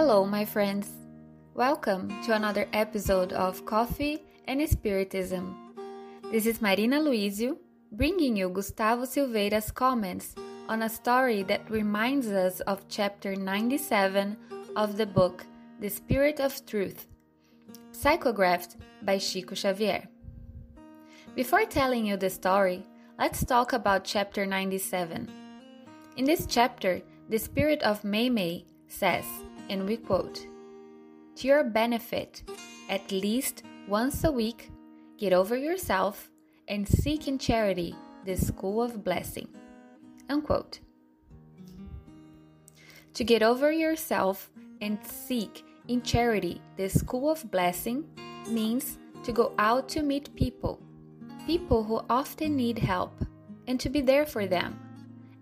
Hello, my friends. Welcome to another episode of Coffee and Spiritism. This is Marina Luizio bringing you Gustavo Silveira's comments on a story that reminds us of chapter 97 of the book The Spirit of Truth, psychographed by Chico Xavier. Before telling you the story, let's talk about chapter 97. In this chapter, the spirit of Meimei says, and we quote, To your benefit, at least once a week, get over yourself and seek in charity the school of blessing. Unquote. To get over yourself and seek in charity the school of blessing means to go out to meet people, people who often need help, and to be there for them,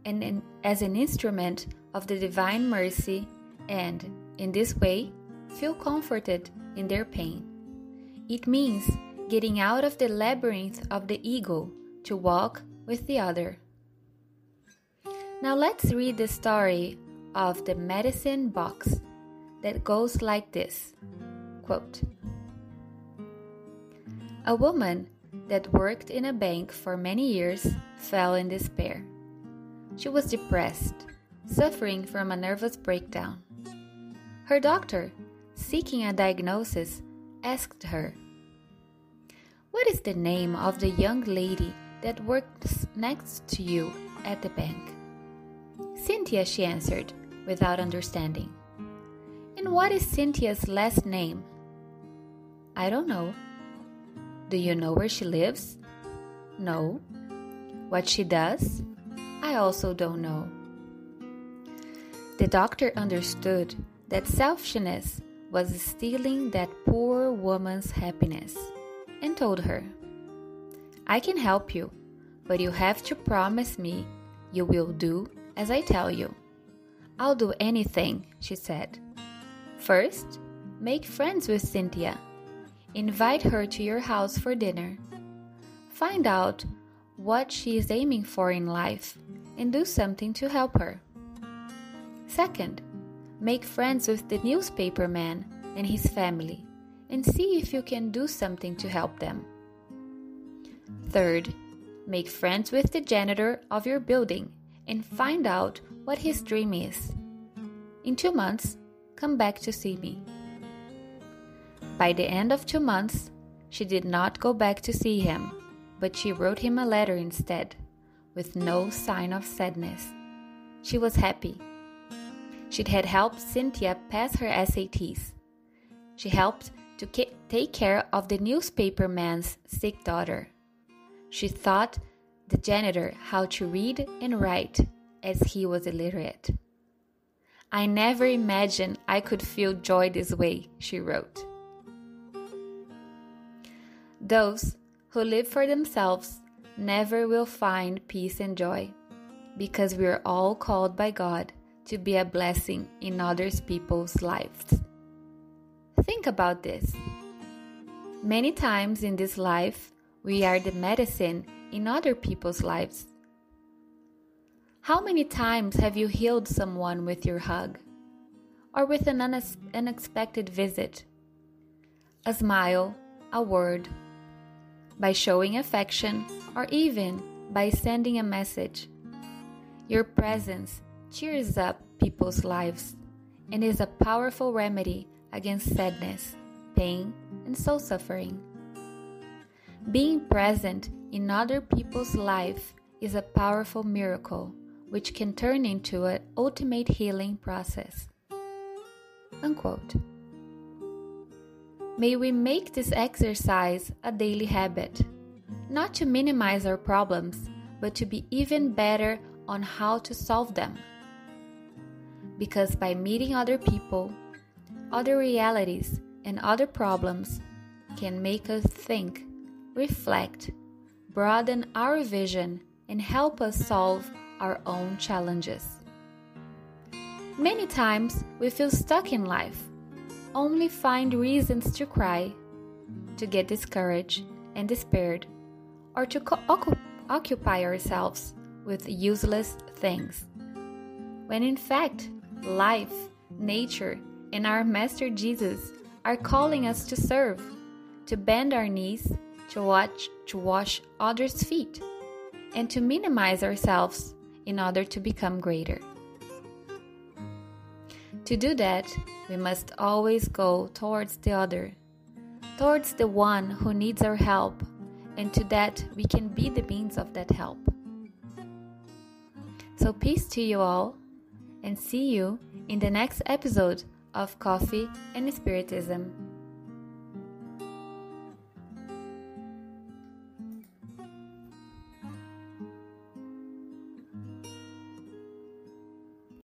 and in, as an instrument of the divine mercy, and in this way, feel comforted in their pain. It means getting out of the labyrinth of the ego to walk with the other. Now let's read the story of the medicine box that goes like this quote, A woman that worked in a bank for many years fell in despair. She was depressed, suffering from a nervous breakdown. Her doctor, seeking a diagnosis, asked her, What is the name of the young lady that works next to you at the bank? Cynthia, she answered, without understanding. And what is Cynthia's last name? I don't know. Do you know where she lives? No. What she does? I also don't know. The doctor understood that selfishness was stealing that poor woman's happiness and told her, I can help you, but you have to promise me you will do as I tell you. I'll do anything, she said. First, make friends with Cynthia. Invite her to your house for dinner. Find out what she is aiming for in life and do something to help her. Second, make friends with the newspaper man and his family and see if you can do something to help them. Third, make friends with the janitor of your building and find out what his dream is. In two months, come back to see me. By the end of two months, she did not go back to see him, but she wrote him a letter instead, with no sign of sadness. She was happy. She had helped Cynthia pass her SATs. She helped to take care of the newspaper man's sick daughter. She taught the janitor how to read and write as he was illiterate. I never imagined I could feel joy this way, she wrote. Those who live for themselves never will find peace and joy because we are all called by God to be a blessing in others people's lives. Think about this. Many times in this life, we are the medicine in other people's lives. How many times have you healed someone with your hug? Or with an unexpected visit? A smile, a word, by showing affection, or even by sending a message. Your presence cheers up people's lives and is a powerful remedy against sadness, pain, and soul suffering. Being present in other people's life is a powerful miracle which can turn into an ultimate healing process. Unquote. May we make this exercise a daily habit, not to minimize our problems, but to be even better on how to solve them. Because by meeting other people, other realities, and other problems can make us think, reflect, broaden our vision, and help us solve our own challenges. Many times we feel stuck in life, only find reasons to cry, to get discouraged and despaired, or to co- occupy ourselves with useless things. When in fact, life, nature, and our Master Jesus are calling us to serve, to bend our knees, to watch to wash others' feet, and to minimize ourselves in order to become greater. To do that, we must always go towards the other, towards the one who needs our help, and to that we can be the means of that help. So, peace to you all, and see you in the next episode of Coffee and Spiritism.